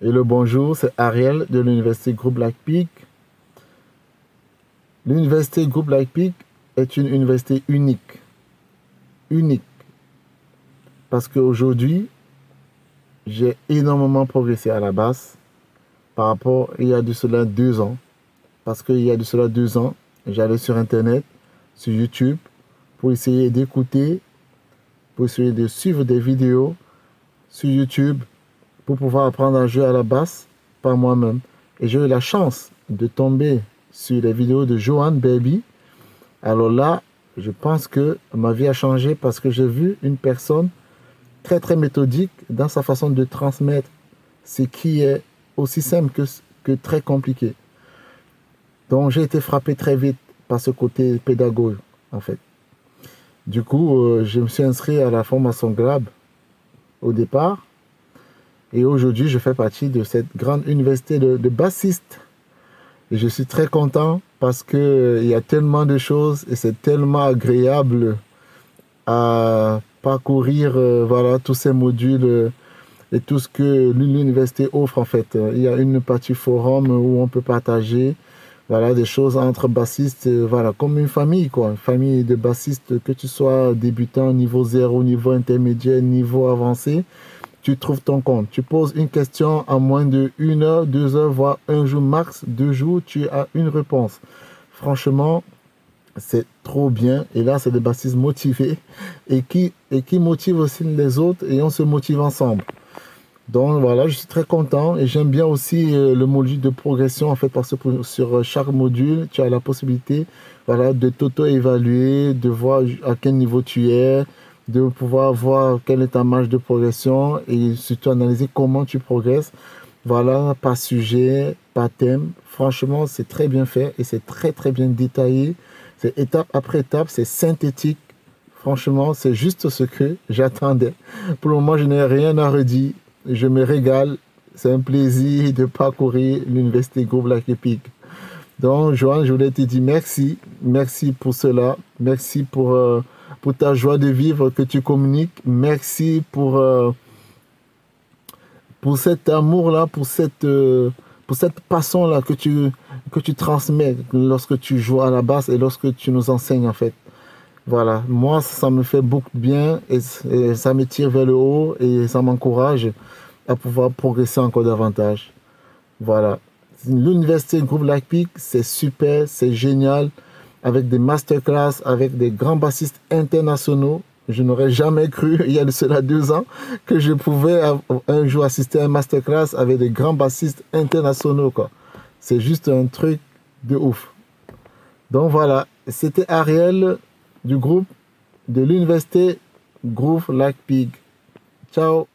Et le bonjour, c'est Ariel de l'Université Groupe Black Peak. L'Université Groupe Black Peak est une université unique. Unique. Parce qu'aujourd'hui, j'ai énormément progressé à la base par rapport il y a de cela deux ans. Parce qu'il y a de cela deux ans, j'allais sur Internet, sur YouTube, pour essayer d'écouter, pour essayer de suivre des vidéos sur YouTube pour pouvoir apprendre à jouer à la basse par moi-même. Et j'ai eu la chance de tomber sur les vidéos de Johan Baby. Alors là, je pense que ma vie a changé parce que j'ai vu une personne très très méthodique dans sa façon de transmettre ce qui est aussi simple que, très compliqué. Donc j'ai été frappé très vite par ce côté pédagogue en fait. Du coup, euh, je me suis inscrit à la formation GRAB au départ et aujourd'hui, je fais partie de cette grande université de, bassistes. Je suis très content parce qu'il euh, y a tellement de choses et c'est tellement agréable à parcourir euh, voilà, tous ces modules euh, et tout ce que l'université offre en fait. Il y a une partie forum où on peut partager voilà, des choses entre bassistes, voilà, comme une famille, quoi. Une famille de bassistes, que tu sois débutant, niveau zéro, niveau intermédiaire, niveau avancé tu trouves ton compte. Tu poses une question en moins de une heure, deux heures, voire un jour max, deux jours, tu as une réponse. Franchement, c'est trop bien. Et là, c'est des bassistes motivés et qui, et qui motivent aussi les autres et on se motive ensemble. Donc voilà, je suis très content et j'aime bien aussi euh, le module de progression en fait parce que sur chaque module, tu as la possibilité voilà, de t'auto-évaluer, de voir à quel niveau tu es, de pouvoir voir quelle est ta marge de progression et surtout analyser comment tu progresses. Voilà, par sujet, par thème. Franchement, c'est très bien fait et c'est très très bien détaillé. C'est étape après étape, c'est synthétique. Franchement, c'est juste ce que j'attendais. Pour le moment, je n'ai rien à redire. Je me régale. C'est un plaisir de parcourir l'université Groupe Lac Epic. Donc, Joanne, je voulais te dire merci. Merci pour cela. Merci pour... Euh, pour ta joie de vivre que tu communiques. Merci pour, euh, pour cet amour-là, pour cette, euh, cette passion-là que tu, que tu transmets lorsque tu joues à la basse et lorsque tu nous enseignes en fait. Voilà, moi ça me fait beaucoup de bien et, ça me tire vers le haut et ça m'encourage à pouvoir progresser encore davantage. Voilà. L'université Groupe Lac Peak, c'est super, c'est génial avec des masterclass, avec des grands bassistes internationaux. Je n'aurais jamais cru, il y a de cela deux ans, que je pouvais un jour assister à un masterclass avec des grands bassistes internationaux. C'est juste un truc de ouf. Donc voilà, c'était Ariel du groupe de l'université Groove Lac Pig. Ciao